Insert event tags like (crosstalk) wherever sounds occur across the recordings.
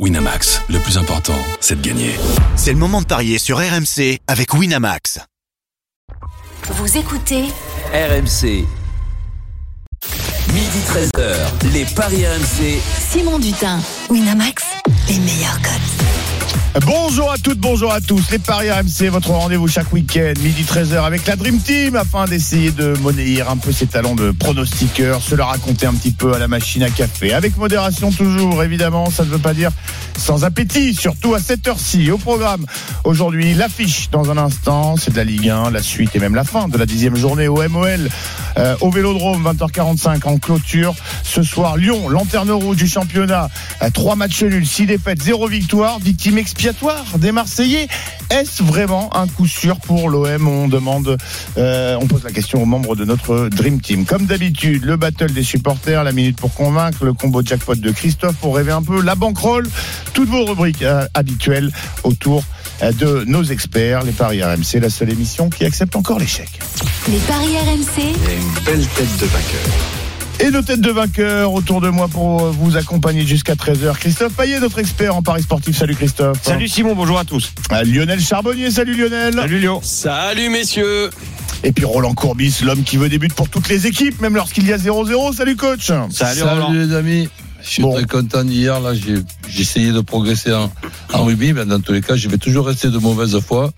Winamax, le plus important, c'est de gagner. C'est le moment de parier sur RMC avec Winamax. Vous écoutez RMC. Midi 13h, les Paris RMC. Simon Dutin, Winamax, les meilleurs codes. Bonjour à toutes, bonjour à tous. Les Paris RMC, votre rendez-vous chaque week-end, midi 13h avec la Dream Team afin d'essayer de monnayer un peu ses talents de pronostiqueur, se le raconter un petit peu à la machine à café. Avec modération toujours, évidemment, ça ne veut pas dire sans appétit, surtout à cette heure-ci. Au programme, aujourd'hui, l'affiche dans un instant, c'est de la Ligue 1, la suite et même la fin de la dixième journée au MOL, euh, au Vélodrome, 20h45 en clôture. Ce soir, Lyon, lanterne rouge du championnat, euh, trois matchs nuls, six défaites, zéro victoire, victime expiatoire des Marseillais. Est-ce vraiment un coup sûr pour l'OM On demande, euh, on pose la question aux membres de notre Dream Team. Comme d'habitude, le battle des supporters, la minute pour convaincre, le combo jackpot de Christophe pour rêver un peu, la bankroll, toutes vos rubriques euh, habituelles autour euh, de nos experts, les Paris RMC, la seule émission qui accepte encore l'échec. Les Paris RMC, une belle tête de vainqueur. Et nos têtes de vainqueurs autour de moi pour vous accompagner jusqu'à 13h. Christophe Payet, notre expert en Paris sportif. Salut Christophe. Salut Simon, bonjour à tous. Ah, Lionel Charbonnier, salut Lionel. Salut Lyon. Salut messieurs. Et puis Roland Courbis, l'homme qui veut des buts pour toutes les équipes, même lorsqu'il y a 0-0. Salut coach. Salut, Roland. les amis. Je suis Bon. très content d'hier. Là, j'ai j'ai essayé de progresser en, en rugby, mais dans tous les cas, je vais toujours rester de mauvaise foi.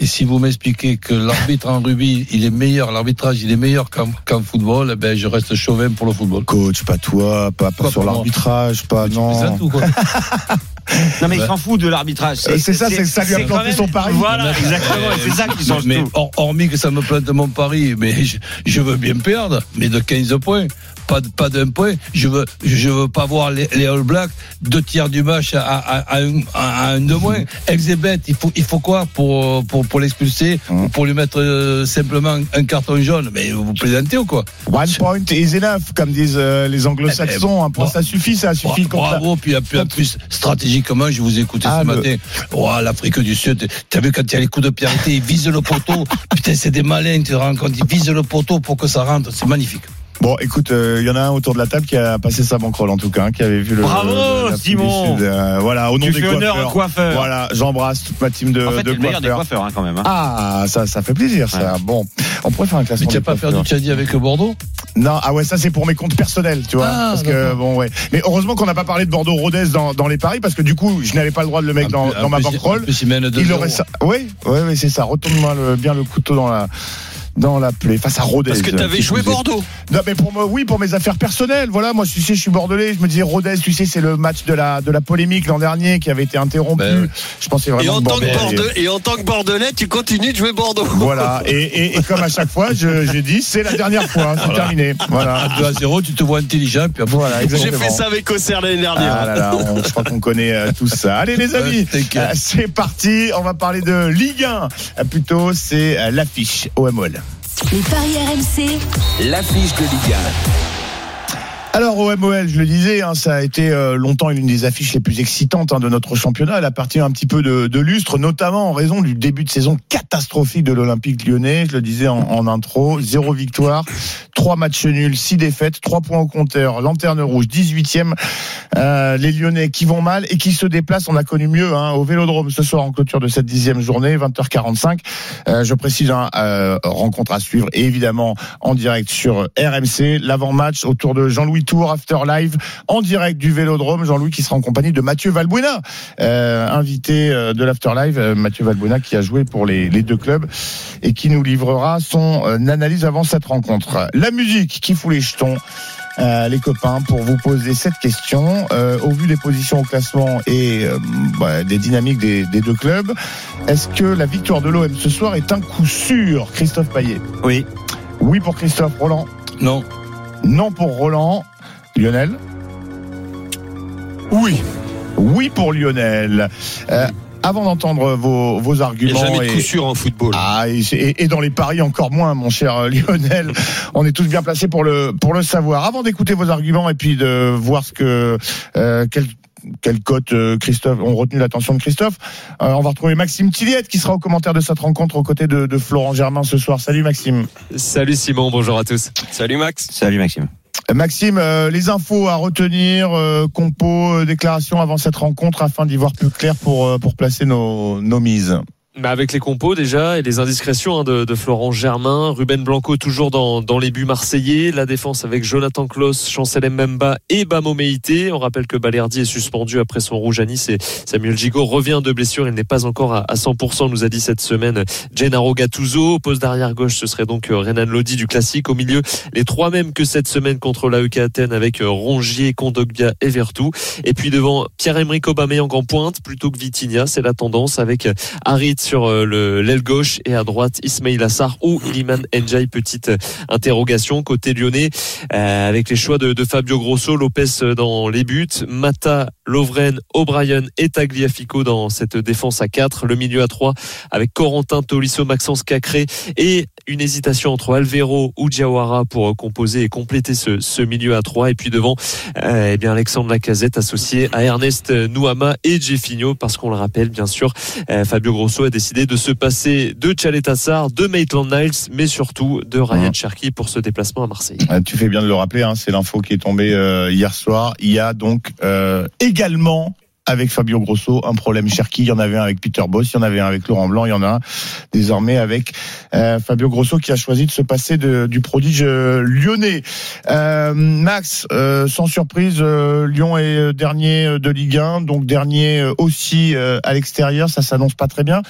Et si vous m'expliquez que l'arbitre en rugby, il est meilleur, l'arbitrage, il est meilleur qu'en football, eh ben, je reste chauvin pour le football. Coach, pas toi, pas, sur l'arbitrage, pas non. quoi (laughs) Non mais il Ouais. s'en fout de l'arbitrage. Euh, c'est ça, c'est que ça lui a planté même- son pari. Voilà, exactement. et C'est ça qui change mais tout. hormis que ça me plante mon pari, mais je, je veux bien perdre, mais de 15 points. Pas, pas d'un point. Je veux, je veux pas voir les, les All Blacks deux tiers du match à, à, à un, à un de moins. (laughs) Exebet, il faut, il faut quoi pour, pour, pour l'expulser Hum. ou pour lui mettre euh, simplement un carton jaune? Mais vous plaisantez ou quoi? One point is enough, comme disent euh, les anglo-saxons. Un point, Bra- ça suffit, ça suffit. Contre Bravo, puis, puis en plus, stratégiquement, je vous ai écouté Ah, ce le- matin. Oh, l'Afrique du Sud, t'as vu quand il y a les coups de pied arrêtés, ils visent le poteau. (laughs) Putain, c'est des malins, tu te rends compte, ils visent le poteau pour que ça rentre, c'est magnifique. Bon, écoute, euh, il y en a un autour de la table qui a passé sa banquerolle en tout cas, hein, qui avait vu le. Bravo, le- Simon. Sud. Euh, voilà, au nom Tu des fais honneur coiffeurs. coiffeur. Voilà, j'embrasse toute ma team de, En fait, de le des coiffeurs. coiffeurs hein, quand même. hein. Ah, ça, ça fait plaisir, ça. Bon, on pourrait faire un Mais classement. tu n'as des pas fait du Tchadi avec Bordeaux? Non, ah ouais, ça c'est pour mes comptes personnels, tu vois. Ah, parce que bon, ouais. Mais heureusement qu'on n'a pas parlé de Bordeaux-Rodez dans, dans les paris, parce que du coup, je n'avais pas le droit de le mettre dans, dans ma plus, il mène 2-0. Il aurait ça. Oui, oui, oui, c'est ça. Retourne-moi le- bien le couteau dans la dans la plaie face à Rodez. Parce que t'avais Qui joué plus est. Bordeaux. Non, mais pour moi, oui, pour mes affaires personnelles. Voilà, moi, tu sais, je suis bordelais. Je me disais, Rodez, tu sais, c'est le match de la de la polémique l'an dernier qui avait été interrompu. Ben oui. Je pensais vraiment Et en, que tant que Bordeaux- Bordelais, et en tant que Bordelais, tu continues de jouer Bordeaux. Voilà, et, et, et comme à chaque fois, je, je dis, c'est la dernière fois, c'est terminé. Voilà. À 2 à 0, tu te vois intelligent, puis après, Voilà, J'ai fait ça avec Auxerre l'année dernière. Ah là là, on- je crois qu'on connaît euh, tout ça. Allez les amis, euh, c'est parti. On va parler de Ligue 1. Euh, Plutôt, c'est euh, l'affiche OMOL. Les Paris RMC, L'affiche de Liga. Alors OMOL, je le disais, hein, ça a été euh, longtemps l'une des affiches les plus excitantes hein, de notre championnat. Elle appartient un petit peu de, de lustre, notamment en raison du début de saison catastrophique de l'Olympique lyonnais. Je le disais en, en intro, zéro victoire, trois matchs nuls, six défaites, trois points au compteur, lanterne rouge, 18e. Euh, les Lyonnais qui vont mal et qui se déplacent, on a connu mieux hein, au Vélodrome ce soir en clôture de cette dixième journée, 20h45. Euh, je précise, hein, euh, rencontre à suivre et évidemment en direct sur RMC, l'avant-match autour de Jean-Louis Tour, After Live, en direct du Vélodrome. Jean-Louis qui sera en compagnie de Mathieu Valbuena, euh, invité euh, de l'After Live. Euh, Mathieu Valbuena qui a joué pour les, les deux clubs et qui nous livrera son analyse avant cette rencontre. La musique qui fout les jetons. euh, les copains, pour vous poser cette question. Euh, au vu des positions au classement et euh, bah, des dynamiques des, des deux clubs, est-ce que la victoire de l'OM ce soir est un coup sûr, Christophe Payet? Oui. Oui pour Christophe Roland? Non. Non pour Roland. Lionel Oui. Oui pour Lionel. Euh, avant d'entendre vos, vos Il n'y a arguments. jamais de coup sûr en football. ah, et, c'est- et- et dans les paris encore moins, mon cher euh, Lionel. On est tous bien placés pour le pour le savoir. Avant d'écouter vos arguments et puis de voir ce que euh, quel quelle cote Christophe ont retenu l'attention de Christophe. Euh, on va retrouver Maxime Tilliette qui sera au commentaire de cette rencontre aux côtés de, de Florent Germain ce soir. Salut Maxime. Salut Simon, bonjour à tous. Salut Max. Salut Maxime. Maxime, euh, les infos à retenir, euh, compo, euh, déclaration avant cette rencontre afin d'y voir plus clair pour, euh, pour placer nos, nos mises. Avec les compos déjà et les indiscrétions hein, de, de Florent Germain, Ruben Blanco toujours dans, dans les buts marseillais, la défense avec Jonathan Klaus, Chancel Mbemba et Bamo Meïté. On rappelle que Balerdi est suspendu après son rouge à Nice et Samuel Gigot revient de blessure. Il n'est pas encore à, à 100%, nous a dit cette semaine Gennaro Gattuso. Poste d'arrière gauche, ce serait donc euh, Renan Lodi du classique. Au milieu, les trois mêmes que cette semaine contre l'AEK Athènes avec euh, Rongier, Kondogbia et Vertou. Et puis devant Pierre-Emerick Aubameyang en pointe plutôt que Vitinha, c'est la tendance avec euh, Harit sur euh, le l'aile gauche et à droite Ismail Assar ou Iliman Njai. Petite euh, interrogation côté lyonnais euh, avec les choix de, Fabio Grosso, Lopez dans les buts, Mata, Lovren, O'Brien et Tagliafico dans cette défense à 4, le milieu à 3 avec Corentin Tolisso, Maxence Cacré et une hésitation entre Alvero ou Diawara pour composer et compléter ce, milieu à 3 et puis devant eh bien Alexandre Lacazette associé à Ernest Nouama et Jeffinho parce qu'on le rappelle bien sûr Fabio Grosso a décidé de se passer de Tchaletassar, de Maitland Niles mais surtout de Ryan Mhm. Cherky pour ce déplacement à Marseille. Euh, Tu fais bien de le rappeler, hein, c'est l'info qui est tombée euh, hier soir. Il y a donc euh, également avec Fabio Grosso un problème Cherki. Il y en avait un avec Peter Boss, il y en avait un avec Laurent Blanc, il y en a un désormais avec euh, Fabio Grosso qui a choisi de se passer du prodige euh, lyonnais. Euh, Max, sans surprise, Lyon est dernier de Ligue 1, donc dernier aussi à l'extérieur. Ça s'annonce pas très bien.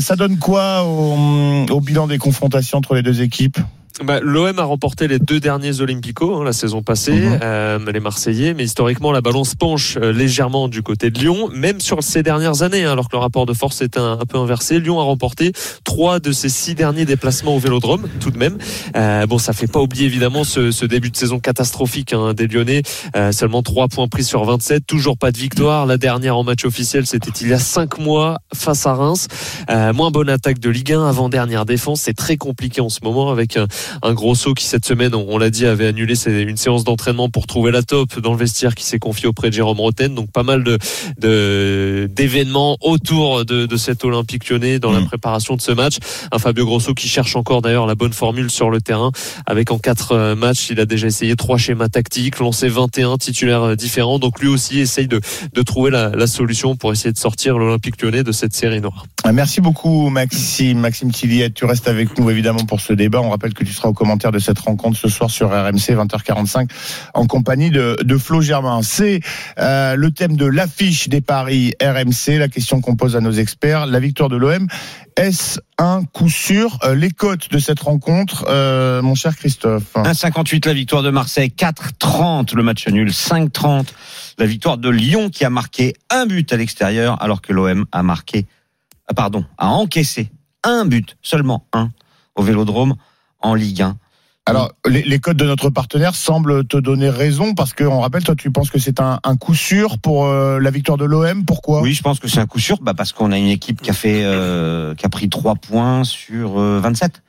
Ça donne quoi au, au bilan des confrontations entre les deux équipes? Bah, L'OM a remporté les deux derniers Olympicos hein, la saison passée, Mhm. euh, les Marseillais, mais historiquement la balance penche euh, légèrement du côté de Lyon, même sur ces dernières années, hein, alors que le rapport de force est un, un peu inversé. Lyon a remporté trois de ses six derniers déplacements au Vélodrome, tout de même. Euh, bon, ça fait pas oublier évidemment ce, ce début de saison catastrophique hein, des Lyonnais. Euh, seulement trois points pris sur 27, toujours pas de victoire. La dernière en match officiel, c'était il y a cinq mois face à Reims. Euh, moins bonne attaque de Ligue 1, avant dernière défense. C'est très compliqué en ce moment avec un, un gros saut qui cette semaine, on, on l'a dit, avait annulé une séance d'entraînement pour trouver la top dans le vestiaire qui s'est confié auprès de Jérôme Roten. Donc pas mal de de- d'événements autour de, de cet Olympique lyonnais dans la Mhm. préparation de ce match. Un Fabio Grosso qui cherche encore d'ailleurs la bonne formule sur le terrain avec en quatre euh, matchs, il a déjà essayé trois schémas tactiques, lancé 21 titulaires euh, différents. Donc lui aussi essaye de, de trouver la, la solution pour essayer de sortir l'Olympique lyonnais de cette série noire. Merci beaucoup Maxime, Maxime Tilliette. Tu restes avec nous évidemment pour ce débat. On rappelle que tu seras au commentaire de cette rencontre ce soir sur RMC 20h45 en compagnie de, de Flo Germain. C'est euh, le thème de l'affiche des paris RMC. La question qu'on pose à nos experts, la victoire de l'OM, est-ce un coup sûr Euh, Les cotes de cette rencontre, euh, mon cher Christophe? 1,58 la victoire de Marseille, 4,30 le match nul, 5,30 la victoire de Lyon qui a marqué un but à l'extérieur alors que l'OM a marqué, ah, pardon, a encaissé un but, seulement un, au Vélodrome en Ligue 1. Alors, les, les codes de notre partenaire semblent te donner raison parce que, on rappelle, toi, tu penses que c'est un, un coup sûr pour euh, la victoire de l'OM. Pourquoi? Oui, je pense que c'est un coup sûr, bah parce qu'on a une équipe qui a fait, euh, qui a pris 3 points sur euh, 27.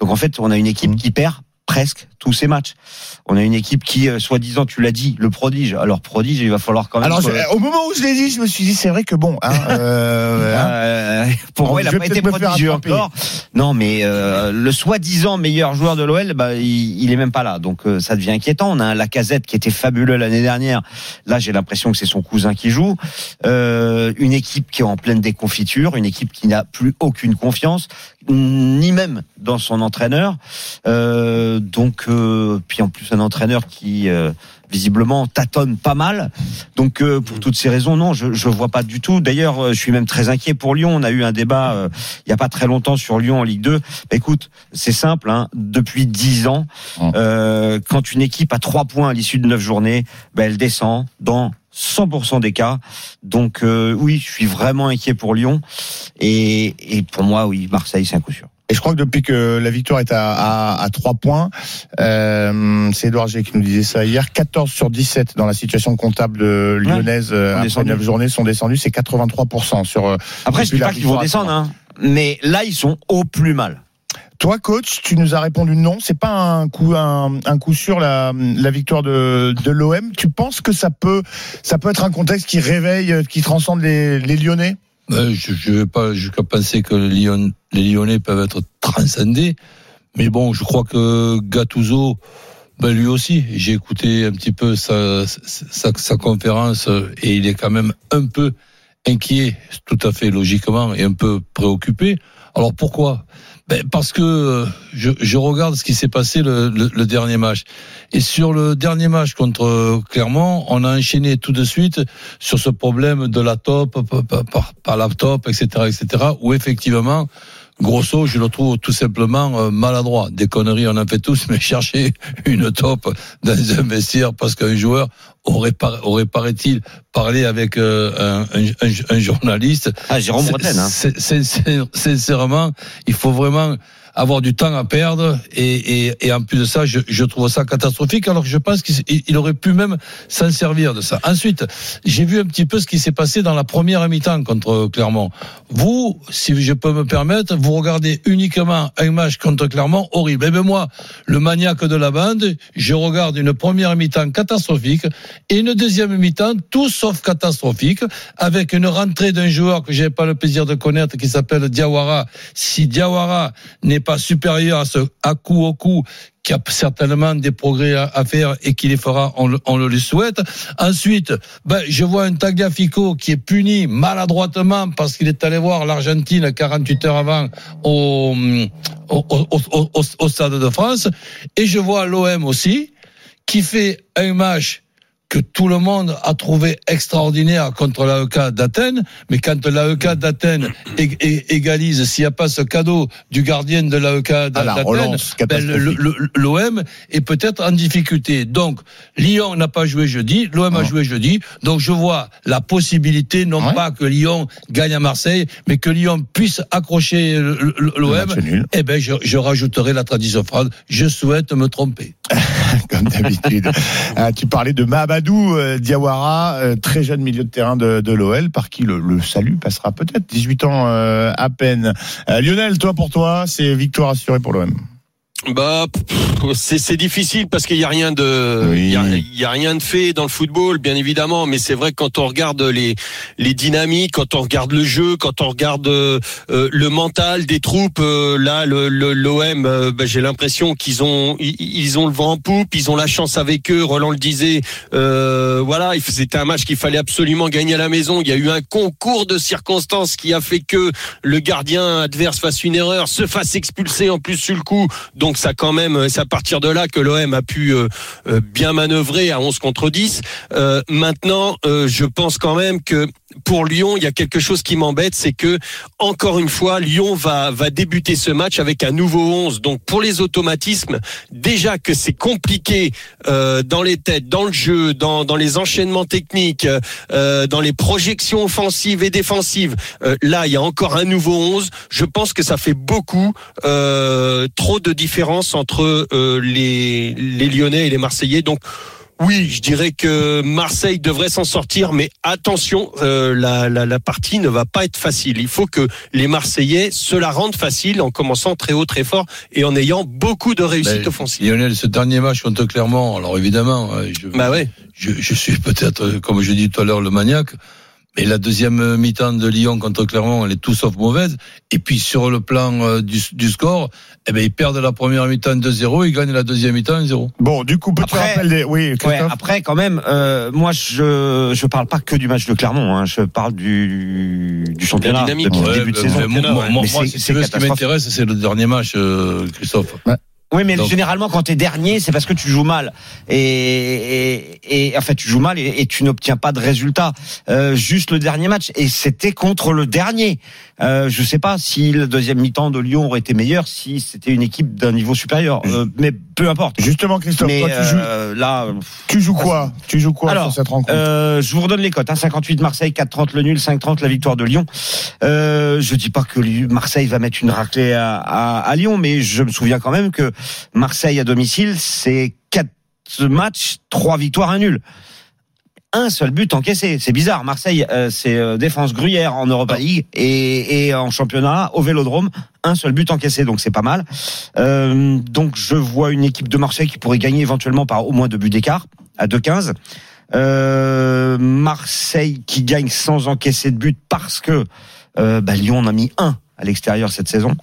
Donc en fait, on a une équipe Mhm. qui perd presque tous ses matchs. On a une équipe qui, euh, soi-disant, tu l'as dit, le prodige. Alors prodige, il va falloir quand même. Alors, au moment où je l'ai dit, je me suis dit, c'est vrai que bon, hein, euh, (laughs) hein, Euh, pour moi, il n'a pas été prodigieux encore. Non, mais euh, le soi-disant meilleur joueur de l'OL, bah, il, il est même pas là. Donc ça devient inquiétant. On a un Lacazette qui était fabuleux l'année dernière. Là, j'ai l'impression que c'est son cousin qui joue. Euh, une équipe qui est en pleine déconfiture, une équipe qui n'a plus aucune confiance, ni même dans son entraîneur. Euh, donc, euh, puis en plus un entraîneur qui euh, visiblement tâtonne pas mal. Donc euh, pour toutes ces raisons, non, je je vois pas du tout. D'ailleurs, euh, je suis même très inquiet pour Lyon. On a eu un débat euh, il y a pas très longtemps sur Lyon en Ligue 2. Bah, écoute, c'est simple. Hein, depuis dix ans, euh, quand une équipe a trois points à l'issue de neuf journées, bah, elle descend dans 100% des cas. Donc euh, oui, je suis vraiment inquiet pour Lyon. Et, et pour moi, oui, Marseille, c'est un coup sûr. et je crois que depuis que la victoire est à, à, à 3 points, euh, c'est Edouard G qui nous disait ça hier, 14 sur 17 dans la situation comptable de lyonnaise euh, après descendus. 9 journées sont descendus, c'est 83% sur... euh, Après, je Depuis dis pas qu'ils vont descendre, hein, mais là, ils sont au plus mal. Toi, coach, tu nous as répondu non. C'est pas un coup, un, un coup sûr la, la victoire de, de l'OM. Tu penses que ça peut, ça peut être un contexte qui réveille, qui transcende les, les Lyonnais? Je ne vais pas jusqu'à penser que les, Lyon- les Lyonnais peuvent être transcendés. Mais bon, je crois que Gattuso Ben lui aussi, j'ai écouté un petit peu sa conférence et il est quand même un peu inquiet, tout à fait logiquement, et un peu préoccupé. Alors pourquoi? Ben Parce que je, regarde ce qui s'est passé le, dernier match. Et sur le dernier match contre Clermont, on a enchaîné tout de suite sur ce problème de la top, par, par la top, etc., etc., où effectivement, Grosso, je le trouve tout simplement euh, maladroit. Des conneries, on en fait tous, (laughs) mais chercher une top dans un vestiaire parce qu'un joueur aurait, aurait paraît-il, parlé avec euh, un, un, un, journaliste. Ah, Jérôme Bretagne. Hein. Sincèrement, il faut vraiment avoir du temps à perdre et, et, et en plus de ça, je, je, trouve ça catastrophique alors que je pense qu'il aurait pu même s'en servir de ça. Ensuite, j'ai vu un petit peu ce qui s'est passé dans la première mi-temps contre Clermont. Vous, si je peux me permettre, vous regardez uniquement un match contre Clermont horrible. Et eh bien moi, le maniaque de la bande, je regarde une première mi-temps catastrophique et une deuxième mi-temps tout sauf catastrophique avec une rentrée d'un joueur que j'ai pas le plaisir de connaître qui s'appelle Diawara. Si Diawara n'est pas supérieur à ce coup qui a certainement des progrès à, faire et qui les fera, on le, lui souhaite. Ensuite, ben, je vois un Tagliafico qui est puni maladroitement parce qu'il est allé voir l'Argentine 48 heures avant au, au, au, au, Stade de France. Et je vois l'OM aussi qui fait un match que tout le monde a trouvé extraordinaire contre l'AEK d'Athènes, mais quand l'AEK d'Athènes égalise, s'il n'y a pas ce cadeau du gardien de l'AEK d'Athènes, ben, l'OM est peut-être en difficulté. Donc, Lyon n'a pas joué jeudi, l'OM a joué jeudi, donc je vois la possibilité, non pas que Lyon gagne à Marseille, mais que Lyon puisse accrocher l'OM. Eh ben, je, je rajouterai la tradition phrase, je souhaite me tromper. (laughs) Comme d'habitude. (laughs) Ah, tu parlais de Mahabadou euh, Diawara, euh, très jeune milieu de terrain de, de l'OL, par qui le, le, salut passera peut-être. 18 ans euh, à peine. Lionel, toi pour toi, c'est victoire assurée pour l'OM. Bah, c'est difficile parce qu'il y a rien de, il oui. y, y, a, rien de fait dans le football, bien évidemment. Mais c'est vrai que quand on regarde les les dynamiques, quand on regarde le jeu, quand on regarde euh, le mental des troupes, euh, là, le l'OM, euh, bah, j'ai l'impression qu'ils ont ils, ont le vent en poupe, ils ont la chance avec eux. Roland le disait, euh, voilà, c'était un match qu'il fallait absolument gagner à la maison. Il y a eu un concours de circonstances qui a fait que le gardien adverse fasse une erreur, se fasse expulser en plus sur le coup. Donc donc ça quand même, c'est à partir de là que l'OM a pu euh, euh, bien manœuvrer à 11 contre 10. Euh, maintenant, euh, je pense quand même que pour Lyon, il y a quelque chose qui m'embête, c'est que encore une fois, Lyon va va débuter ce match avec un nouveau 11. Donc pour les automatismes, déjà que c'est compliqué euh, dans les têtes, dans le jeu, dans dans les enchaînements techniques, euh, dans les projections offensives et défensives. Euh, là, il y a encore un nouveau 11. Je pense que ça fait beaucoup trop de différence entre euh, les, les Lyonnais et les Marseillais. Donc oui, je dirais que Marseille devrait s'en sortir, mais attention, euh, la, la, la, partie ne va pas être facile. Il faut que les Marseillais se la rendent facile en commençant très haut, très fort et en ayant beaucoup de réussite ben, offensive. Lionel, ce dernier match contre Clermont, alors évidemment, je, bah ouais. je, je suis peut-être, comme je dis tout à l'heure, le maniaque. Mais la deuxième mi-temps de Lyon contre Clermont, elle est tout sauf mauvaise. Et puis sur le plan euh, du, du, score, eh ben ils perdent la première mi-temps 2-0, ils gagnent la deuxième mi-temps 1-0. Bon, du coup, petit rappel des... Oui, ouais, après, quand même, euh, moi, je je parle pas que du match de Clermont. Hein, je parle du, du championnat depuis le ouais, début de saison. Moi, moi, moi si ce qui m'intéresse, c'est le dernier match, euh, Christophe. Ouais. Oui, mais Donc. généralement, quand tu es dernier, c'est parce que tu joues mal. Et, et, et en fait, tu joues mal et, et tu n'obtiens pas de résultat. Euh, juste le dernier match. Et c'était contre le dernier. Euh, je sais pas si le deuxième mi-temps de Lyon aurait été meilleur si c'était une équipe d'un niveau supérieur. Euh, mais peu importe. Justement, Christophe, mais toi, tu joues, euh, là, tu joues quoi? Tu joues quoi Alors, sur cette rencontre? euh, Je vous redonne les cotes. Hein, 58 Marseille, 4-30 le nul, 5-30 la victoire de Lyon. Euh, je dis pas que Marseille va mettre une raclée à, à, à Lyon, mais je me souviens quand même que Marseille à domicile, c'est 4 matchs, 3 victoires, 1 nul un seul but encaissé. C'est bizarre. Marseille, euh, c'est euh, défense gruyère en Europa League et, en championnat au Vélodrome, un seul but encaissé, donc c'est pas mal. Euh, donc je vois une équipe de Marseille qui pourrait gagner éventuellement par au moins deux buts d'écart à 2-15. Euh, Marseille qui gagne sans encaisser de but parce que bah, Lyon en a mis un à l'extérieur cette saison.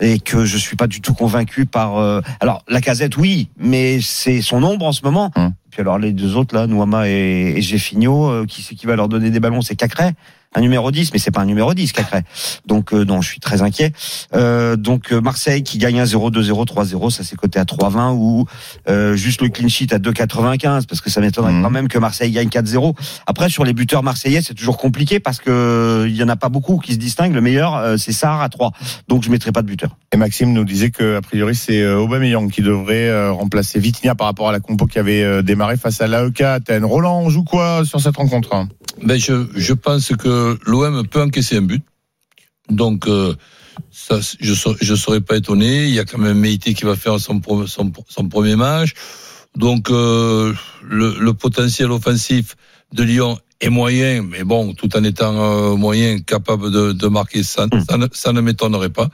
Et que je suis pas du tout convaincu par. euh, alors la casette, oui, mais c'est son ombre en ce moment. Hum. Puis alors les deux autres là, Nouama et, et Géfinho, euh, qui c'est qui va leur donner des ballons C'est Cacré, un numéro 10, mais c'est pas un numéro 10 Cacré. Donc euh, non, je suis très inquiet. Euh, donc euh, Marseille qui gagne 1-0, 2-0, 3-0, ça c'est coté à 3-20 ou euh, juste le clean sheet à 2,95 parce que ça m'étonnerait Mhm. quand même que Marseille gagne 4-0. Après sur les buteurs marseillais, c'est toujours compliqué parce que euh, il y en a pas beaucoup qui se distinguent. Le meilleur euh, c'est Sarr à 3. Donc je mettrai pas de buteur. Et Maxime nous disait que a priori c'est euh, Aubameyang qui devrait remplacer Vitinha par rapport à la compo qui avait euh, démarré face à l'AEK Athènes. Roland, on joue quoi sur cette rencontre hein? Ben je, je pense que l'OM peut encaisser un but. Donc, euh, ça, je ne je serais pas étonné. Il y a quand même Meïté qui va faire son, son, son premier match. Donc, euh, le, le potentiel offensif de Lyon est moyen, mais bon, tout en étant euh, moyen, capable de, de marquer, ça, ça, ne, ça ne m'étonnerait pas.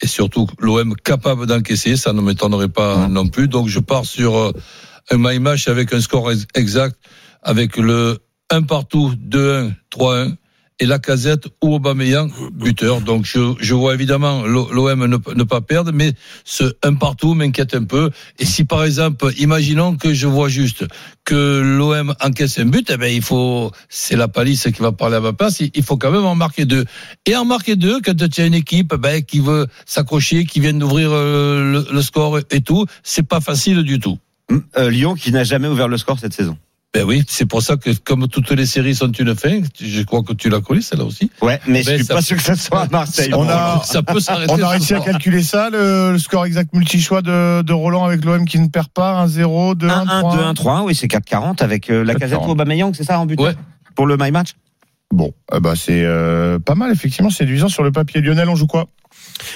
Et surtout, l'OM capable d'encaisser, ça ne m'étonnerait pas non plus. Donc, je pars sur euh, un my match avec un score ex- exact, avec le 1 partout, 2-1, 3-1, et la casette ou Aubameyang, buteur. Donc je, vois évidemment l'OM ne, pas perdre, mais ce 1 partout m'inquiète un peu. Et si par exemple, imaginons que je vois juste que l'OM encaisse un but, eh ben il faut, c'est la palisse qui va parler à ma place, il, faut quand même en marquer deux. Et en marquer deux, quand tu as une équipe ben, qui veut s'accrocher, qui vient d'ouvrir euh, le, le score et tout, c'est pas facile du tout. Euh, Lyon qui n'a jamais ouvert le score cette saison. Ben oui, c'est pour ça que comme toutes les séries sont une fin, je crois que tu la connais celle-là aussi. Ouais, mais je Ben, suis ça- pas sûr que ça soit à Marseille. On a- (laughs) ça peut s'arrêter. On a réussi à calculer ça, le, le score exact multi-choix de, de Roland avec l'OM qui ne perd pas, 1-0, 2-1, 1 1 2 1 3 3 oui, c'est 4-40 avec euh, la casette 4-40. ou Aubameyang, c'est ça en but Ouais. Pour le my match? Bon, ben, c'est euh, pas mal, effectivement, séduisant sur le papier. Lionel, on joue quoi?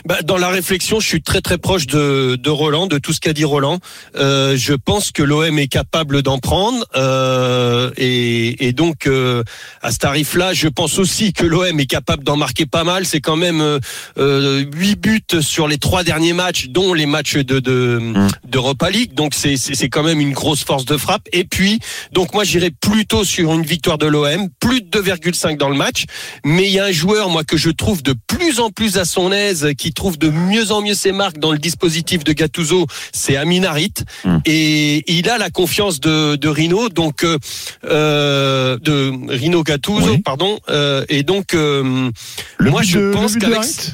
Bah, dans la réflexion, je suis très très proche de, de Roland, de tout ce qu'a dit Roland. Euh, je pense que l'OM est capable d'en prendre euh, et, et donc euh, à ce tarif-là, je pense aussi que l'OM est capable d'en marquer pas mal. C'est quand même euh, euh, 8 buts sur les trois derniers matchs, dont les matchs de de Mm. d'Europa League. Donc c'est c'est c'est quand même une grosse force de frappe. Et puis donc moi j'irais plutôt sur une victoire de l'OM, plus de 2,5 dans le match. Mais il y a un joueur moi que je trouve de plus en plus à son aise, qui trouve de mieux en mieux ses marques dans le dispositif de Gattuso, c'est Amin Harit. Mm. Et il a la confiance de, de Rino, donc euh, euh, de Rino Gattuso, Oui. pardon. Euh, et donc euh, Le Moi, je de- pense qu'avec-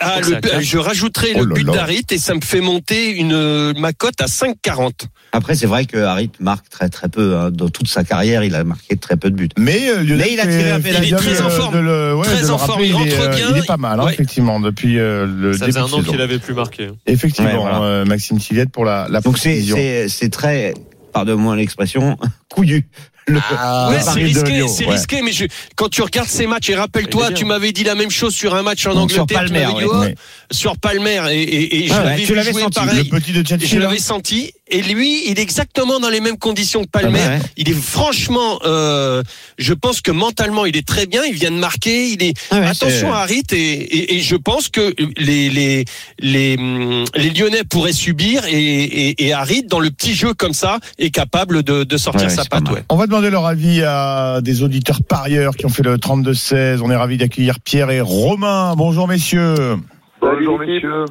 ah, Je le, rajouterai Oh le but d'Harit et ça me fait monter une ma cote à 5,40. Après, c'est vrai que Harit marque très très peu. hein. Dans toute sa carrière, il a marqué très peu de buts. Mais, euh, Mais il a tiré un pénalty. Il est très en forme. de le- ouais, Très en forme. Il rentre est, euh, bien. Il est pas mal, hein, Ouais. effectivement, depuis euh, le Ça début faisait un an qu'il avait plus marqué. Effectivement, Ouais, voilà. euh, Maxime Tillette pour la, la Donc c'est précision. c'est c'est très pardonne-moi l'expression (laughs) couillu. Le, Ah, Ouais, c'est risqué, c'est Ouais. risqué, mais je, quand tu regardes ces matchs, et rappelle-toi, tu m'avais dit la même chose sur un match en Donc, sur Angleterre, tu Palmer, dit, oh, Ouais. sur Palmer, et, et, et je Ah l'avais senti. pareil. Le petit de Je l'avais senti, et lui, il est exactement dans les mêmes conditions que Palmer. Ah ouais. Il est franchement, euh, je pense que mentalement, il est très bien. Il vient de marquer. Il est Ah ouais, attention à Harit et, et, et je pense que les les les hum, les Lyonnais pourraient subir et, et, et Harit dans le petit jeu comme ça est capable de, de sortir Ouais, sa patte. On va demander leur avis à des auditeurs parieurs qui ont fait le 32-16. On est ravis d'accueillir Pierre et Romain. Bonjour messieurs. Bonjour messieurs.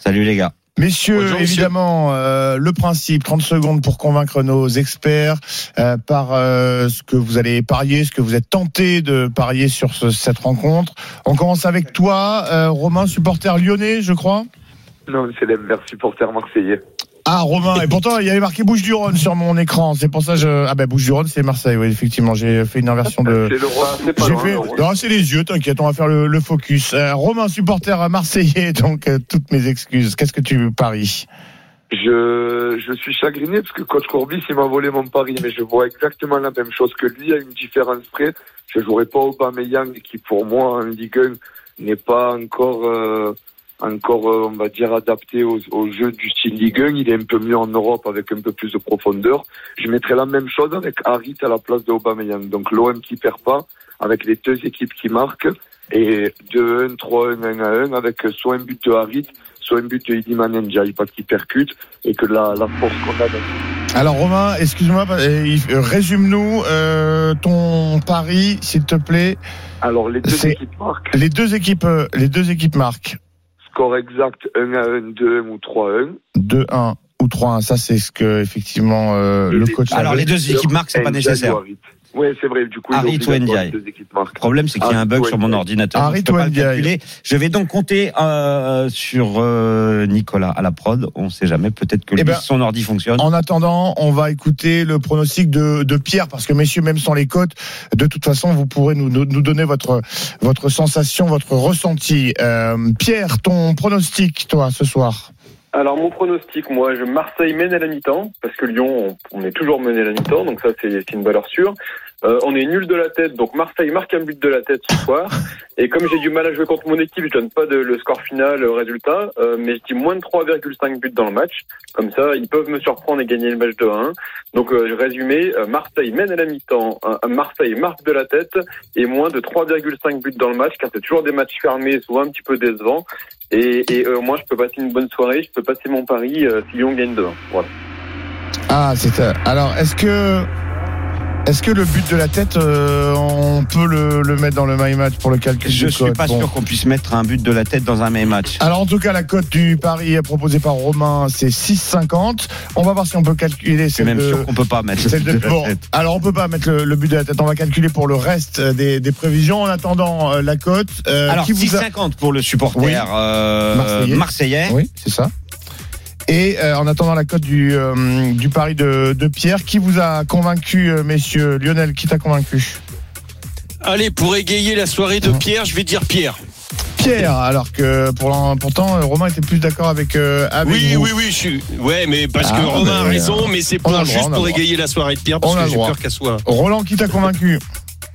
Salut les gars. Messieurs, Bonjour, évidemment, euh, le principe, 30 secondes pour convaincre nos experts euh, par euh, ce que vous allez parier, ce que vous êtes tenté de parier sur ce- cette rencontre. On commence avec toi, euh, Romain, supporter lyonnais, je crois. Non, c'est l'inverse, supporter marseillais. Ah, Romain, et pourtant, il y avait marqué Bouche-du-Rhône sur mon écran. C'est pour ça que je... Ah ben, Bouche-du-Rhône, c'est Marseille, oui, effectivement. J'ai fait une inversion de... C'est le roi, c'est pas fait... le. Non, c'est les yeux, t'inquiète, on va faire le, le focus. Euh, Romain, supporter marseillais, (laughs) donc euh, toutes mes excuses. Qu'est-ce que tu paries? Je, je suis chagriné parce que coach Courbis, il m'a volé mon pari, mais je vois exactement la même chose que lui, à une différence près. Je jouerai pas Aubameyang, qui pour moi, en Ligue 1, n'est pas encore, euh, encore, euh, on va dire, adapté au, au jeu du style Ligue 1. Il est un peu mieux en Europe avec un peu plus de profondeur. Je mettrai la même chose avec Harit à la place de Aubameyang. Donc l'OM qui perd pas, avec les deux équipes qui marquent, et 2-1, 3-1, 1-1, avec soit un but de Harit, soit un but de Iliman Ndiaye, parce qu'il percute, et que la, la force qu'on a dans Alors Romain, excuse-moi, euh, euh, résume-nous euh, ton pari, s'il te plaît. Alors les deux équipes marquent. Les deux équipes, les deux équipes marquent. Score exact 1 à 1, 2 1 ou 3 à 1. 2-1 ou 3-1, ça c'est ce que effectivement euh, le coach. Alors les deux équipes marquent, c'est pas nécessaire. Ou Harit. Ouais, c'est vrai. Du coup, Ndiaye. marquent. Le problème, c'est qu'il y a un bug sur mon ordinateur. Donc je peux ou pas le Ndiaye. calculer. Je vais donc compter euh, sur euh, Nicolas à la prod. On sait jamais. Peut-être que Eh lui, ben, son ordi fonctionne. En attendant, on va écouter le pronostic de, de Pierre, parce que messieurs, même sans les cotes, de toute façon, vous pourrez nous, nous nous donner votre, votre sensation, votre ressenti. Euh, Pierre, ton pronostic, toi, ce soir? Alors mon pronostic, moi, je Marseille mène à la mi-temps parce que Lyon, on, on est toujours mené à la mi-temps, donc ça c'est c'est une valeur sûre. Euh, on est nul de la tête, donc Marseille marque un but de la tête ce soir. (laughs) Et comme j'ai du mal à jouer contre mon équipe, je donne pas de, le score final, le résultat, euh, mais je dis moins de 3,5 buts dans le match. Comme ça, ils peuvent me surprendre et gagner le match de 1. Donc euh, résumé, euh, Marseille mène à la mi-temps, euh, Marseille marque de la tête et moins de 3,5 buts dans le match, car c'est toujours des matchs fermés, souvent un petit peu décevants. Et, et euh, moi, je peux passer une bonne soirée, je peux passer mon pari euh, si Lyon gagne 2 Voilà. Ah, c'est euh, alors est-ce que est-ce que le but de la tête, euh, on peut le, le mettre dans le my match pour le calcul Je des suis pas Bon. sûr qu'on puisse mettre un but de la tête dans un même match. Alors en tout cas, la cote du pari proposée par Romain, c'est 6,50. On va voir si on peut calculer celle même de, sûr qu'on peut pas mettre le but de- de la bon, tête. alors on peut pas mettre le, le but de la tête. On va calculer pour le reste euh, des, des prévisions. En attendant euh, la cote, euh, Alors qui vous a- 6,50 pour le supporter Oui. euh, Marseillais. marseillais. Oui, c'est ça. Et euh, en attendant la cote du, euh, du pari de, de Pierre, qui vous a convaincu, euh, messieurs Lionel, qui t'a convaincu? Allez, pour égayer la soirée de Pierre, je vais dire Pierre. Pierre, alors que pour pourtant Romain était plus d'accord avec, avec Oui, vous. oui, oui, je suis. Ouais, mais parce Ah, que Romain a raison, mais c'est droit, juste pour droit. égayer la soirée de Pierre, parce On que j'ai peur qu'elle soit. Roland, qui t'a convaincu?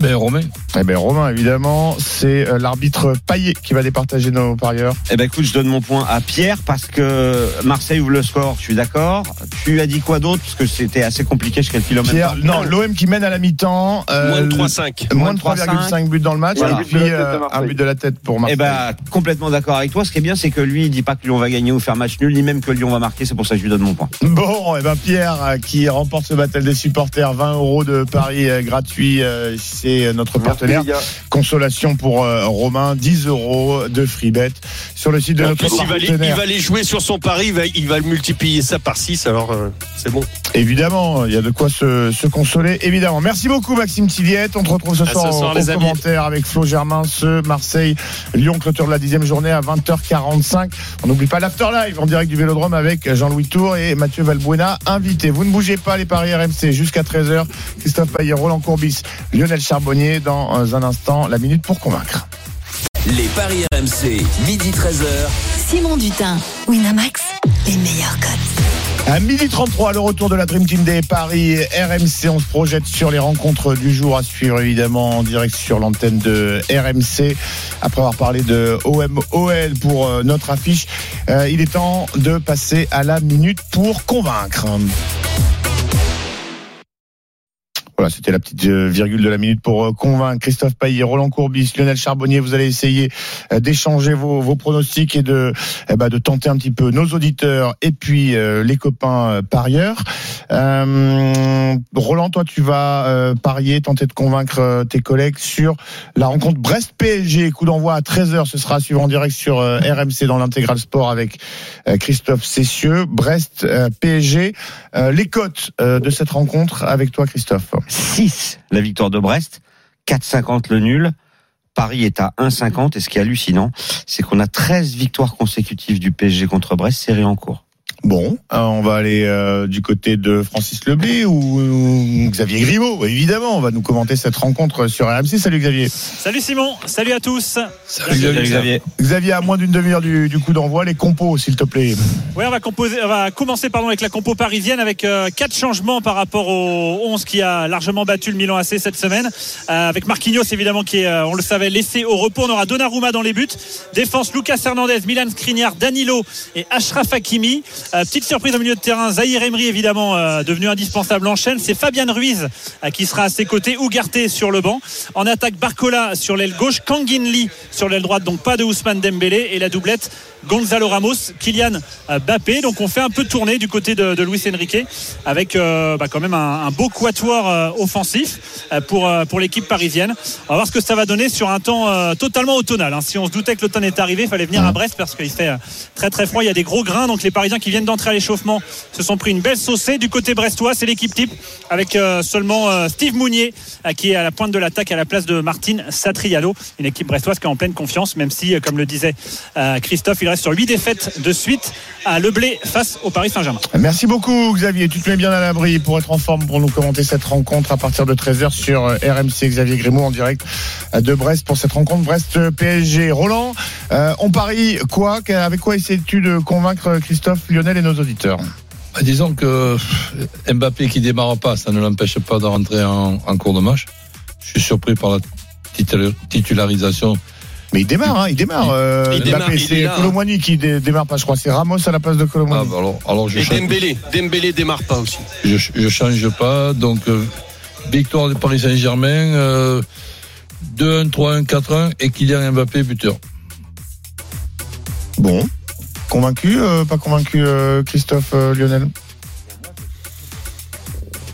Ben, Romain. Eh bien, Romain, évidemment, c'est euh, l'arbitre Paillet qui va départager nos parieurs. Eh ben écoute, je donne mon point à Pierre parce que Marseille ouvre le score, je suis d'accord. Tu as dit quoi d'autre? Parce que c'était assez compliqué, je calcule en même Pierre, non, l'OM qui mène à la mi-temps. euh, Moins de 3-5. Moins de Moins de 3,5 buts dans le match. Voilà. Et puis euh, un but de la tête pour Eh Marseille. ben, complètement d'accord avec toi. Ce qui est bien, c'est que lui, il dit pas que Lyon va gagner ou faire match nul, ni même que Lyon va marquer. C'est pour ça que je lui donne mon point. Bon, et ben Pierre qui remporte ce battle des supporters, 20 euros de paris euh, gratuit, euh, c'est euh, notre partenaire. Consolation pour euh, Romain, 10 euros de free bet sur le site de notre plus, il va, aller, il partenaire. va aller jouer sur son pari, il va, il va multiplier ça par 6, alors euh, c'est bon. Évidemment, il y a de quoi se, se consoler, évidemment. Merci beaucoup Maxime Tiviette. On te retrouve ce À soir, soir, au- commentaires avec Flo Germain, ce Marseille, Lyon, clôture de la dixième journée à 20h45. On n'oublie pas l'afterlive en direct du Vélodrome avec Jean-Louis Tour et Mathieu Valbuena, invité. Vous ne bougez pas les paris RMC jusqu'à 13h. Christophe Payet, Roland Courbis, Lionel Charbonnier dans un instant, la minute pour convaincre. Les paris RMC, midi 13h. Simon Dutin, Winamax, les meilleurs cotes. À midi 33, le retour de la Dream Team des Paris RMC. On se projette sur les rencontres du jour à suivre évidemment en direct sur l'antenne de RMC. Après avoir parlé de OM-OL pour euh, notre affiche, euh, il est temps de passer à la minute pour convaincre. Voilà, c'était la petite euh, virgule de la minute pour euh, convaincre Christophe Payet, Roland Courbis, Lionel Charbonnier. Vous allez essayer euh, d'échanger vos, vos pronostics et de, eh ben, de tenter un petit peu nos auditeurs et puis euh, les copains parieurs. Euh, Roland, toi, tu vas euh, parier, tenter de convaincre tes collègues sur la rencontre Brest-PSG. Coup d'envoi à 13h. Ce sera suivre en direct sur RMC dans l'intégral sport avec Christophe Cessieux. Brest-PSG. Les cotes de cette rencontre avec toi, Christophe. 6 la victoire de Brest, 4,50 le nul. Paris est à 1,50 et ce qui est hallucinant, c'est qu'on a 13 victoires consécutives du PSG contre Brest, série en cours. Bon, euh, on va aller euh, du côté de Francis Leblé ou, ou Xavier Grimaud. Évidemment, on va nous commenter cette rencontre sur RMC. Salut Xavier. Salut Simon, salut à tous. Salut Xavier. Xavier, à moins d'une demi-heure du, du coup d'envoi, les compos, s'il te plaît. Ouais, on va, composer, on va commencer pardon, avec la compo parisienne avec euh, quatre changements par rapport au 11 qui a largement battu le Milan AC cette semaine. Euh, avec Marquinhos évidemment qui est, euh, on le savait, laissé au repos. On aura Donnarumma dans les buts. Défense Lucas Hernandez, Milan Skriniar, Danilo et Ashraf Hakimi. Euh, petite surprise au milieu de terrain, Zahir Emery évidemment euh, devenu indispensable en chaîne. C'est Fabian Ruiz euh, qui sera à ses côtés, Ougarté sur le banc. En attaque Barcola sur l'aile gauche, Kangin Lee sur l'aile droite, donc pas de Ousmane Dembélé et la doublette Gonzalo Ramos, Kylian euh, Mbappé. Donc on fait un peu tourner du côté de, Luis Enrique avec euh, bah, quand même un, beau quatuor euh, offensif pour, l'équipe parisienne. On va voir ce que ça va donner sur un temps totalement automnal. hein. Si on se doutait que l'automne est arrivé, il fallait venir à Brest parce qu'il fait très très froid. Il y a des gros grains. Donc les Parisiens qui viennent d'entrer à l'échauffement se sont pris une belle saucée. Du côté brestois, c'est l'équipe type avec seulement Steve Mounier qui est à la pointe de l'attaque à la place de Martine Satrialo. Une équipe brestoise qui est en pleine confiance, même si, comme le disait Christophe, il reste sur 8 défaites de suite à Leblé face au Paris Saint-Germain. Merci beaucoup Xavier, tu te mets bien à l'abri pour être en forme pour nous commenter cette rencontre à partir de 13h sur euh, RMC Xavier Grimaud en direct euh, de Brest pour cette rencontre Brest-PSG. Roland, euh, on parie quoi? Avec quoi essaies-tu de convaincre Christophe, Lionel et nos auditeurs? Bah, disons que Mbappé qui démarre pas, ça ne l'empêche pas de rentrer en, en cours de match. Je suis surpris par la titul- titularisation. Mais il démarre, hein, il démarre. euh, Il démarre, c'est hein. Colomwani qui dé- démarre pas, je crois. C'est Ramos à la place de Ah, Colomwani. bah alors, alors je, Et change, Dembélé, Dembélé démarre pas aussi. je, je change pas. Donc, euh, victoire du Paris Saint-Germain, euh, 2-1, 3-1, 4-1 et Kylian Mbappé buteur. Bon. Convaincu, euh, pas convaincu, euh, Christophe, euh, Lionel?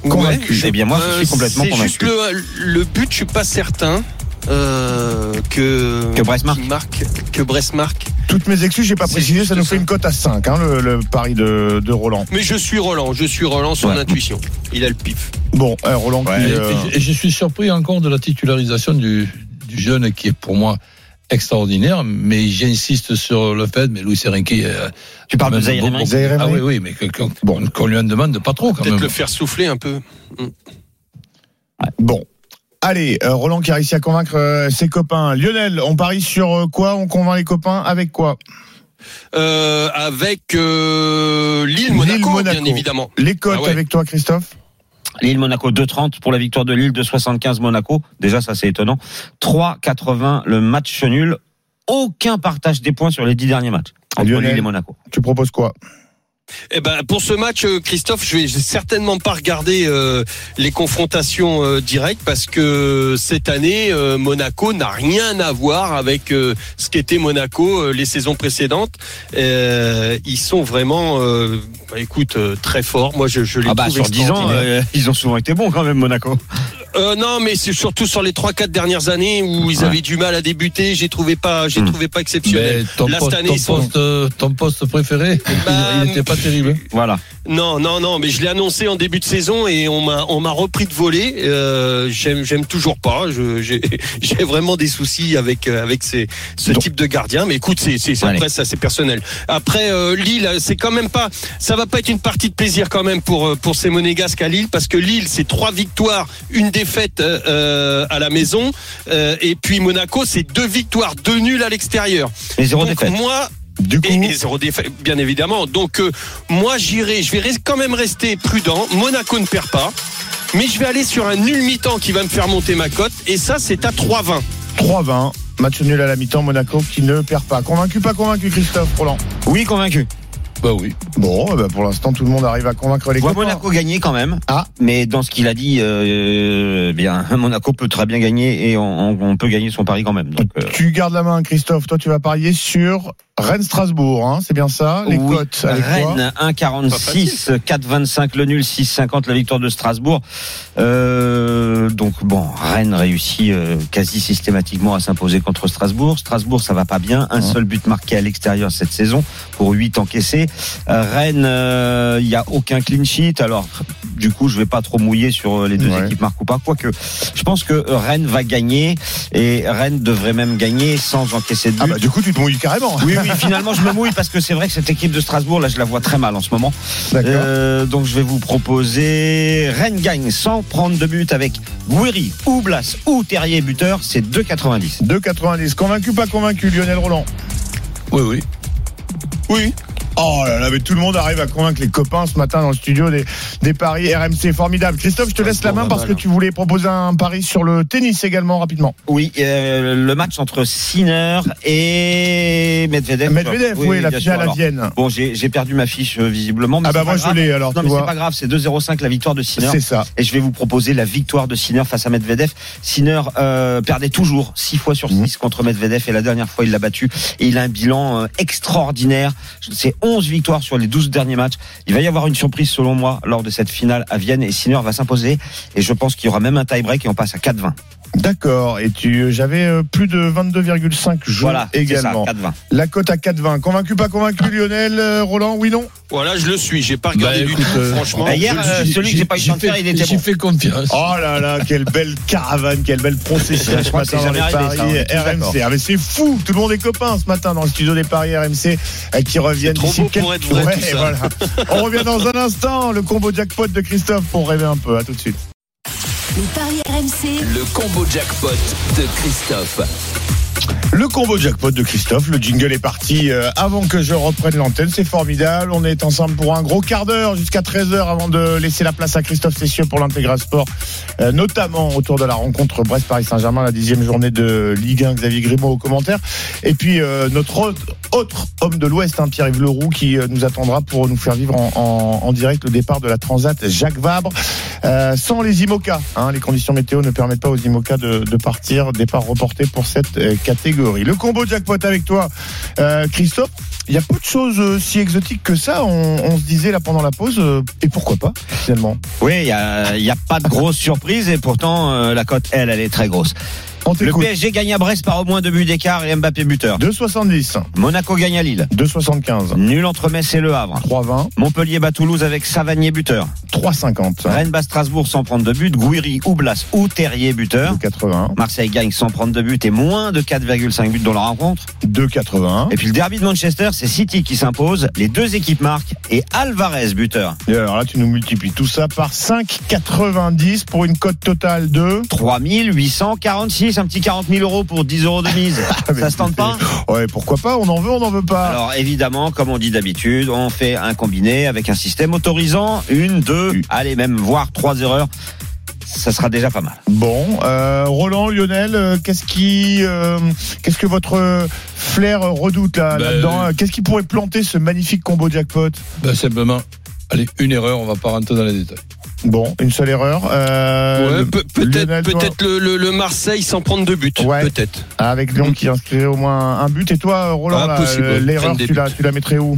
Convaincu. Ouais, Eh bien, moi, je suis complètement convaincu. juste le, le but, je suis pas certain euh, que Que Brest marque. qu'il marque, que Brest marque. Toutes mes excuses, j'ai pas précisé, ça nous ça. fait une cote à 5, hein, le, le pari de, de Roland. Mais je suis Roland, je suis Roland son Ouais. intuition. Il a le pif. Bon, euh, Roland qui, Et, euh, et je suis surpris encore de la titularisation du, du jeune qui est pour moi extraordinaire, mais j'insiste sur le fait, mais Louis Enrique. euh, Tu parles de Zaïre Ah oui, oui, mais que- qu'on bon, qu'on lui en demande pas trop quand Peut-être même. le faire souffler un peu. Bon. Allez, euh, Roland qui a réussi à convaincre euh, ses copains. Lionel, on parie sur euh, quoi On convainc les copains avec quoi Euh, avec euh, Lille Monaco, bien évidemment. Les cotes Ah ouais. avec toi, Christophe Lille Monaco 2,30 pour la victoire de Lille, 2,75 Monaco. Déjà, ça c'est étonnant. 3,80 le match nul. Aucun partage des points sur les dix derniers matchs entre Lionel. Lille et Monaco. Tu proposes quoi Eh ben pour ce match, euh, Christophe, je vais certainement pas regarder euh, les confrontations euh, directes parce que cette année, euh, Monaco n'a rien à voir avec euh, ce qu'était Monaco euh, les saisons précédentes. Ils sont vraiment, bah, écoute, euh, très forts. Moi, je, je les Ah bah trouve sur 10 ans, euh, ils ont souvent été bons quand même Monaco. Euh, non, mais c'est surtout sur les trois quatre dernières années où ils Ouais. avaient du mal à débuter. J'ai trouvé pas, j'ai Hmm. trouvé pas exceptionnel. Ton, Là, poste, cette année, ton, ils sont- poste, ton poste préféré, Bah, il n'était pas terrible. Voilà. Non, non, non, mais je l'ai annoncé en début de saison et on m'a, on m'a repris de voler. Euh, j'aime, j'aime toujours pas. Je, j'ai, (laughs) vraiment des soucis avec, avec ces, ce Donc- type de gardien. Mais écoute, c'est, c'est, ça, c'est personnel. Après euh, Lille, c'est quand même pas, ça va pas être une partie de plaisir quand même pour euh, pour ces Monégasques à Lille parce que Lille, c'est trois victoires, une défaite euh, euh, à la maison, euh, et puis Monaco, c'est deux victoires, deux nuls à l'extérieur. Et zéro Donc défaite. moi, Du coup, et, et zéro défaite, bien évidemment. Donc, euh, moi, j'irai, je vais quand même rester prudent. Monaco ne perd pas. Mais je vais aller sur un nul mi-temps qui va me faire monter ma cote. Et ça, c'est à 3,20. 3-20. Match nul à la mi-temps, Monaco qui ne perd pas. Convaincu, pas convaincu, Christophe Roland? Oui, convaincu. Bah oui. Bon, eh ben, pour l'instant, tout le monde arrive à convaincre les vois copains. Monaco gagner quand même. Ah. Mais dans ce qu'il a dit, euh, bien (laughs) Monaco peut très bien gagner et on, on- on peut gagner son pari quand même. Donc, euh, Tu gardes la main, Christophe. Toi, tu vas parier sur Rennes-Strasbourg. Hein, c'est bien ça Les oui, cotes avec Rennes 1,46, 4,25 le nul, 6,50 la victoire de Strasbourg. Euh, donc bon, Rennes réussit euh, quasi systématiquement à s'imposer contre Strasbourg. Strasbourg, ça va pas bien. Un Ouais. seul but marqué à l'extérieur cette saison pour 8 encaissés. Euh, Rennes, euh, il y a aucun clean sheet. Alors du coup, je vais pas trop mouiller sur euh, les deux Ouais. équipes marquent ou pas. Quoique, je pense que euh, Rennes va gagner et Rennes devrait même gagner sans encaisser de but. Ah bah, du coup, tu te mouilles carrément. Oui, oui, finalement, je me mouille parce que c'est vrai que cette équipe de Strasbourg, là, je la vois très mal en ce moment. D'accord. Euh, donc, je vais vous proposer Rennes gagne sans prendre de but avec Guiri, ou Blas, ou Terrier buteur. C'est 2,90. 2,90. Convaincu, pas convaincu, Lionel Roland? Oui, oui. Oui. Oh là là, mais tout le monde arrive à convaincre les copains ce matin dans le studio des, des paris RMC. Formidable. Christophe, je te laisse la main parce que tu voulais proposer un pari sur le tennis également rapidement. Oui, euh, le match entre Sinner et Medvedev. Medvedev, oui, la finale à Alors, Vienne. Bon, j'ai perdu ma fiche euh, visiblement. Mais Ah bah moi je l'ai alors, Non, mais c'est pas grave, c'est 2-0-5 la victoire de Sinner. C'est ça. Et je vais vous proposer la victoire de Sinner face à Medvedev. Sinner euh, perdait toujours 6 fois sur 6 Mhm. contre Medvedev et la dernière fois il l'a battu. Et il a un bilan euh, extraordinaire. C'est 11 victoires sur les 12 derniers matchs. Il va y avoir une surprise selon moi lors de cette finale à Vienne et Sinner va s'imposer. Et je pense qu'il y aura même un tie-break et on passe à 4-20. D'accord. Et tu, j'avais euh, plus de 22,5 jeux Voilà, ça, également. 4-20. La cote à 4,20. Convaincu, pas convaincu, Lionel, euh, Roland, oui, non? Voilà, je le suis. J'ai pas regardé Bah, du tout, euh, franchement. Bah, hier, Je euh, celui que j'ai pas eu de faire, il était bon. fais confiance. Oh là là, quelle belle caravane, quelle belle procession Je ce matin c'est dans les paris ça, tous RMC. Ah mais c'est fou, tout le monde est copain ce matin dans le studio des paris RMC qui reviennent trop d'ici beau pour quelques- être vrai, Ouais, tout ça. voilà. (laughs) On revient dans un instant, le combo jackpot de Christophe pour rêver un peu. À tout de suite. Les paris RMC. Le combo jackpot de Christophe. Le combo jackpot de Christophe, le jingle est parti euh, avant que je reprenne l'antenne, c'est formidable. On est ensemble pour un gros quart d'heure jusqu'à 13h avant de laisser la place à Christophe Cessieux pour l'intégral sport, euh, notamment autour de la rencontre Brest-Paris Saint-Germain, la dixième journée de Ligue 1, Xavier Grimaud au commentaire. Et puis euh, notre autre, homme de l'Ouest, hein, Pierre-Yves Leroux, qui nous attendra pour nous faire vivre en, direct le départ de la Transat Jacques Vabre, sans les IMOCA. hein. les conditions météo ne permettent pas aux IMOCA de, de partir. Départ reporté pour cette Le combo jackpot avec toi, euh, Christophe. Il y a peu de choses euh, si exotiques que ça. On, se disait là pendant la pause. euh, et pourquoi pas finalement Oui, il y a, y a pas de grosse surprise et pourtant euh, la cote, elle, elle est très grosse. Le. PSG gagne à Brest par au moins deux buts d'écart et Mbappé buteur. 2,70, Monaco gagne à Lille. 2,75, Nul entre Metz et Le Havre. 3,20, Montpellier bat Toulouse avec Savanier buteur. 3,50, Rennes bat Strasbourg sans prendre de but. Gouiri ou Blas ou Terrier buteur. 2,80, Marseille gagne sans prendre de but et moins de 4,5 buts dans la rencontre. 2,81. Et puis le derby de Manchester, c'est City qui s'impose. Les deux équipes marquent et Alvarez buteur. Et alors là, tu nous multiplies tout ça par 5,90 pour une cote totale de. 3846, un petit 40 000 euros pour 10 euros de mise. (laughs) Ah, Ça se tente pas Ouais, pourquoi pas On en veut, on n'en veut pas. Alors évidemment, comme on dit d'habitude, on fait un combiné avec un système autorisant une, deux, allez même voire trois erreurs. Ça sera déjà pas mal. Bon, euh, Roland, Lionel, euh, qu'est-ce qui, euh, qu'est-ce que votre flair redoute là, Ben, là-dedans euh, Qu'est-ce qui pourrait planter ce magnifique combo jackpot? Ben, simplement, allez, une erreur, on va pas rentrer dans les détails. Bon, une seule erreur. Euh, Ouais, peut-être le, le- le Marseille sans prendre de but. Ouais. Peut-être. Avec Lyon qui inscrit au moins un but. Et toi, Roland, Ah, l'erreur, tu la, buts. tu la mettrais où?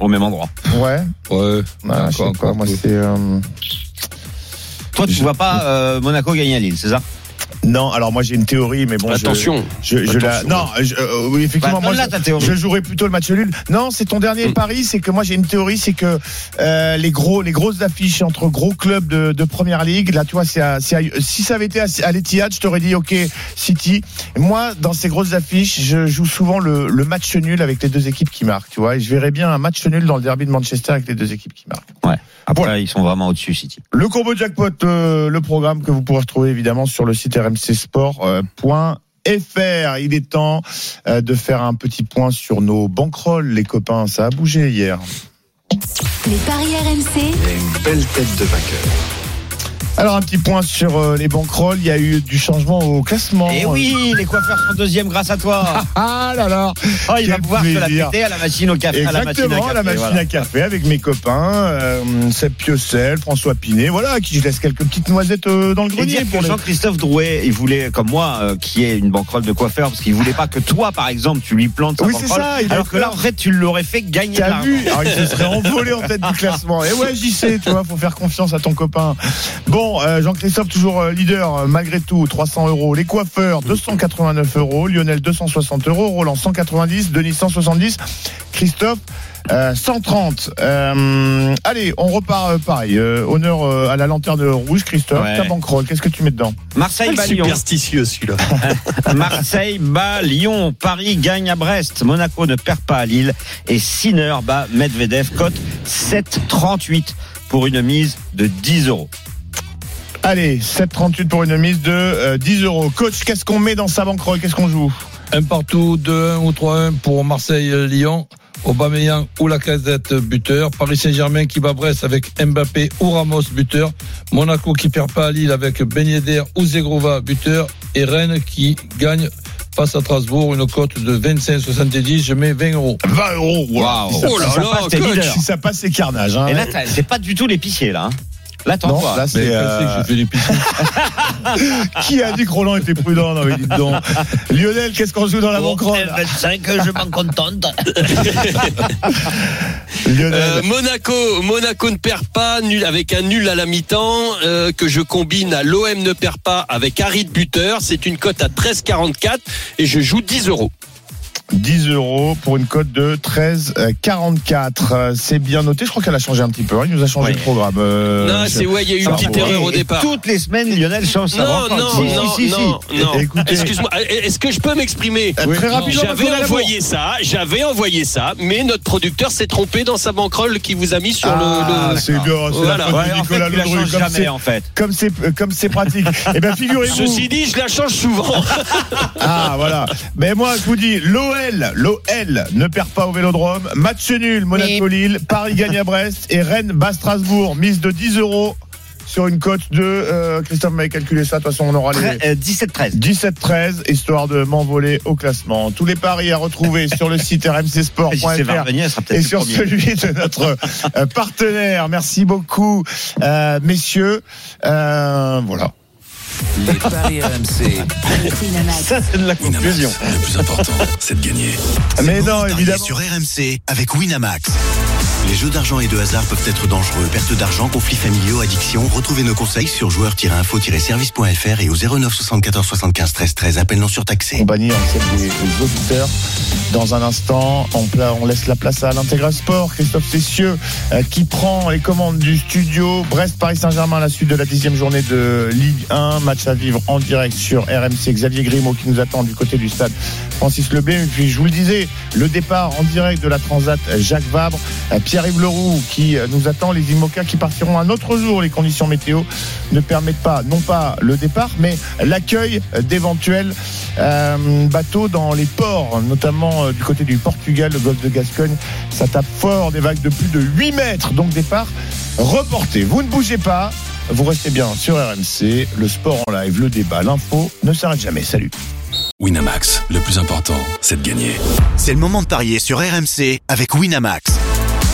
Au même endroit. Ouais. Ouais, Ah, je sais encore, pas, encore. moi c'est. euh, Toi, tu vois pas euh, Monaco gagner à Lille, c'est ça? Non, alors moi j'ai une théorie, mais bon. je- Attention. Je, je la. Attention. Non, je- euh, oui, effectivement, Bah, moi, donne-la, je- ta théorie. Je jouerais plutôt le match nul. Non, c'est ton dernier Mm. pari, c'est que moi j'ai une théorie, c'est que euh, les gros, les grosses affiches entre gros clubs de, de première ligue, là tu vois, c'est si ça avait été à, à l'Etihad, je t'aurais dit ok City. Moi, dans ces grosses affiches, je joue souvent le, le match nul avec les deux équipes qui marquent, tu vois, et je verrais bien un match nul dans le derby de Manchester avec les deux équipes qui marquent. Ouais. Après, Voilà. ils sont vraiment au-dessus, City. Le combo jackpot, euh, le programme que vous pourrez retrouver évidemment sur le site rmcsport.fr. Il est temps euh, de faire un petit point sur nos banquerolles, les copains. Ça a bougé hier. Les paris RMC. Et une belle tête de vainqueur. Alors un petit point sur euh, les banquerolles. Il y a eu du changement au classement. Et Eh oui, les coiffeurs sont deuxième grâce à toi. (laughs) Ah là là Oh, il va pouvoir se la péter à la machine au café. à la machine à Exactement, café, la machine voilà. à café avec mes copains, euh, Seb Piocel, François Pinet, voilà, qui je laisse quelques petites noisettes euh, dans le Et grenier. dire pour les- Jean-Christophe Drouet, il voulait, comme moi, euh, qui est une banquerolle de coiffeur, parce qu'il voulait pas que toi, par exemple, tu lui plantes sa Oui, c'est banquerolle, ça, il alors que là, en fait, tu l'aurais fait gagner T'as vu Alors, il se serait envolé en tête du classement. Et ouais, j'y sais, tu vois, faut faire confiance à ton copain. Bon, euh, Jean-Christophe, toujours euh, leader, euh, malgré tout, 300 euros. Les coiffeurs, 289 euros. Lionel, 260 euros. Roland, 190. Denis, 170. Christophe, euh, 130. Euh, allez, on repart euh, pareil. Euh, honneur euh, à la lanterne rouge, Christophe. Ouais. Ta banquerolle, qu'est-ce que tu mets dedans Marseille bat Lyon. Superstitieux celui-là. (laughs) Marseille bat Lyon. Paris gagne à Brest. Monaco ne perd pas à Lille. Et Sinner bat Medvedev. Cote 7,38 pour une mise de 10 euros. Allez, 7,38 pour une mise de euh, 10 euros. Coach, qu'est-ce qu'on met dans sa banquerolle? Qu'est-ce qu'on joue? Un partout, 2-1 ou 3-1 pour Marseille-Lyon. Aubameyang ou Lacazette buteur. Paris Saint-Germain qui bat Brest avec Mbappé ou Ramos buteur. Monaco qui perd pas à Lille avec Ben Yedder ou Zegrova buteur. Et Rennes qui gagne face à Strasbourg, une cote de 25,70. Je mets 20 euros. 20 euros, waouh. Si ça- Oh là si ça là, passe, coach. Si ça passe, c'est carnage. Hein. Et là, t'as- c'est pas du tout l'épicier, là. Là, t'en vois. là, c'est. qu'est-ce euh, que je fais des (laughs) Qui a dit que Roland était prudent Non, mais dites donc. Lionel, qu'est-ce qu'on joue dans la banquerolle 25, je m'en contente. (laughs) Lionel. Euh, Monaco, Monaco ne perd pas, nul avec un nul à la mi-temps euh, que je combine à l'OM ne perd pas avec Harit buteur. C'est une cote à 13,44 et je joue 10 euros. 10 euros pour une cote de 13,44. Euh, C'est bien noté. Je crois qu'elle a changé un petit peu. hein. Il nous a changé Oui. le programme. euh, non, c'est ouais, il y a eu une petite erreur au départ. Toutes les semaines, Lionel change sa Non, non, Si, non, si, si, non, non. Écoutez. Excuse-moi, est-ce que je peux m'exprimer Euh, Très rapidement, J'avais envoyé ça, j'avais envoyé ça, mais notre producteur s'est trompé dans sa banquerolle qui vous a mis sur Ah, le. le- c'est bien, c'est Voilà. la Ouais, de en fait, Nicolas Lebrun, comme jamais, c'est- en fait. Comme c'est euh, comme c'est pratique. Eh bien, figurez-vous. Ceci dit, je la change souvent. Ah voilà. Mais moi je vous dis, l'OL, l'OL ne perd pas au Vélodrome. Match nul, Monaco-Lille, Paris gagne à Brest et Rennes bat Strasbourg. Mise de 10 euros sur une cote de. euh, Christophe m'avait calculé ça. De toute façon, on aura les. Tre- euh, 17-13. 17-13, histoire de m'envoler au classement. Tous les paris à retrouver sur le site (laughs) rmcsport.fr et sur celui de notre euh, partenaire. Merci beaucoup, euh, messieurs. Euh, voilà. Les paris RMC. C'est de la conclusion. Le plus important, c'est de gagner. Mais non, évidemment. Sur RMC avec Winamax. Les jeux d'argent et de hasard peuvent être dangereux. Perte d'argent, conflits familiaux, addiction. Retrouvez nos conseils sur joueurs-info-service.fr et au 09 74 75 13 13. Appel non surtaxé. compagnie en celle des, des auditeurs. Dans un instant, on, laisse la place à l'Intégral Sport. Christophe Cessieux euh, qui prend les commandes du studio. Brest-Paris Saint-Germain à la suite de la dixième journée de Ligue 1. Match à vivre en direct sur RMC. Xavier Grimaud qui nous attend du côté du stade Francis Leblé. Et puis je vous le disais, le départ en direct de la Transat Jacques Vabre. Euh, Pierre-Yves Leroux qui euh, nous attend. Les IMOCA qui partiront un autre jour. Les conditions météo ne permettent pas, non pas le départ, mais l'accueil d'éventuels euh, bateaux dans les ports, notamment euh, du côté du Portugal, le golfe de Gascogne. Ça tape fort, des vagues de plus de 8 mètres, donc départ reporté. Vous ne bougez pas, vous restez bien sur RMC, le sport en live, le débat, l'info ne s'arrête jamais. Salut. Winamax, le plus important, c'est de gagner. C'est le moment de parier sur RMC avec Winamax.